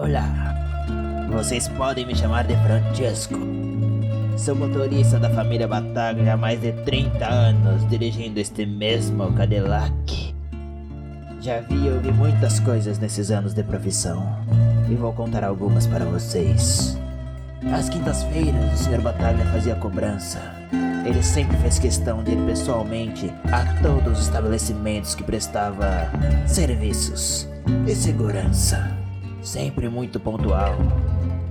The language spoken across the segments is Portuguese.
Olá, vocês podem me chamar de Francesco. Sou motorista da família Bataglia há mais de 30 anos dirigindo este mesmo Cadillac. Já vi e ouvi muitas coisas nesses anos de profissão e vou contar algumas para vocês. Às quintas-feiras, o Sr. Bataglia fazia cobrança. Ele sempre fez questão de ir pessoalmente a todos os estabelecimentos que prestava serviços e segurança. Sempre muito pontual.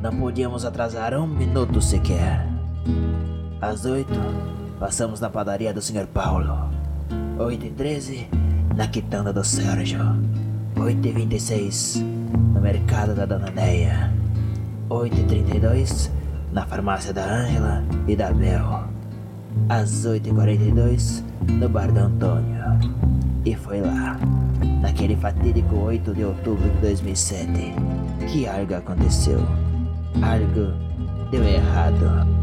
Não podíamos atrasar um minuto sequer. Às oito, passamos na padaria do Sr. Paulo. Oito e treze, na quitanda do Sérgio. Oito e vinte e seis, no mercado da Dona Neia. Oito e trinta e dois, na farmácia da Ângela e da Bel. Às oito e quarenta e dois, no bar do Antônio. E foi lá, naquele fatídico 8 de outubro de 2007, que algo aconteceu. Algo deu errado.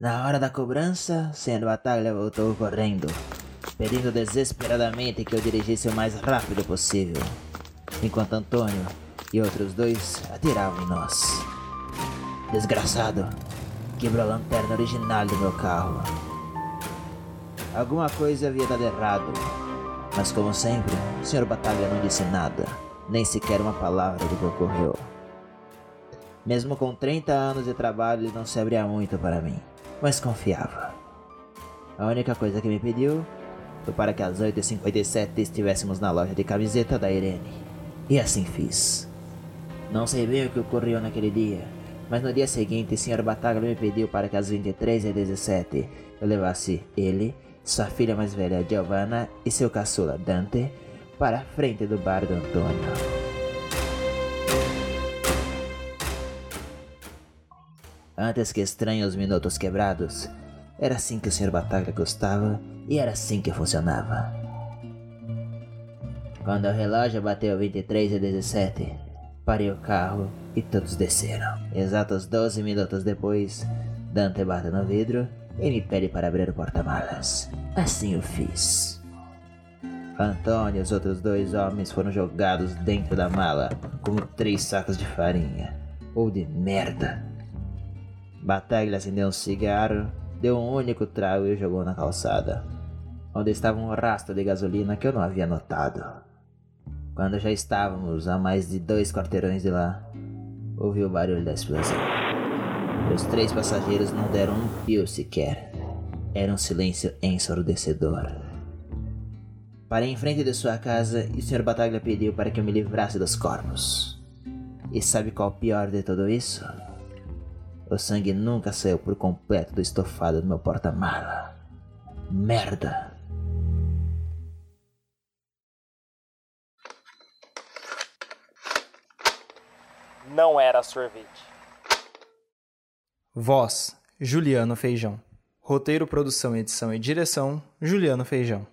Na hora da cobrança, sendo Batalha voltou correndo, pedindo desesperadamente que eu dirigisse o mais rápido possível, enquanto Antônio e outros dois atiravam em nós. Desgraçado, quebrou a lanterna original do meu carro. Alguma coisa havia dado errado, mas como sempre, o Sr. Batalha não disse nada, nem sequer uma palavra do que ocorreu. Mesmo com 30 anos de trabalho, ele não se abria muito para mim mas confiava. A única coisa que me pediu foi para que às 8h57 estivéssemos na loja de camiseta da Irene. E assim fiz. Não sei bem o que ocorreu naquele dia, mas no dia seguinte, o Sr. Bataglia me pediu para que às 23h17 eu levasse ele, sua filha mais velha Giovanna e seu caçula Dante para a frente do bar do Antônio. Antes que estranhe os minutos quebrados, era assim que o Sr. Bataglia gostava e era assim que funcionava. Quando o relógio bateu 23 e 17, parei o carro e todos desceram. Exatos 12 minutos depois, Dante bate no vidro e me pede para abrir o porta-malas. Assim eu fiz. Antônio e os outros dois homens foram jogados dentro da mala como três sacos de farinha ou de merda. Bataglia acendeu um cigarro, deu um único trago e jogou na calçada, onde estava um rastro de gasolina que eu não havia notado. Quando já estávamos a mais de dois quarteirões de lá, ouvi o barulho da explosão. Os três passageiros não deram um pio sequer. Era um silêncio ensurdecedor. Parei em frente de sua casa e o Sr. Bataglia pediu para que eu me livrasse dos corpos. E sabe qual o pior de tudo isso? O sangue nunca saiu por completo do estofado do meu porta-mala. Merda! Não era sorvete. Voz: Juliano Feijão. Roteiro, produção, edição e direção: Juliano Feijão.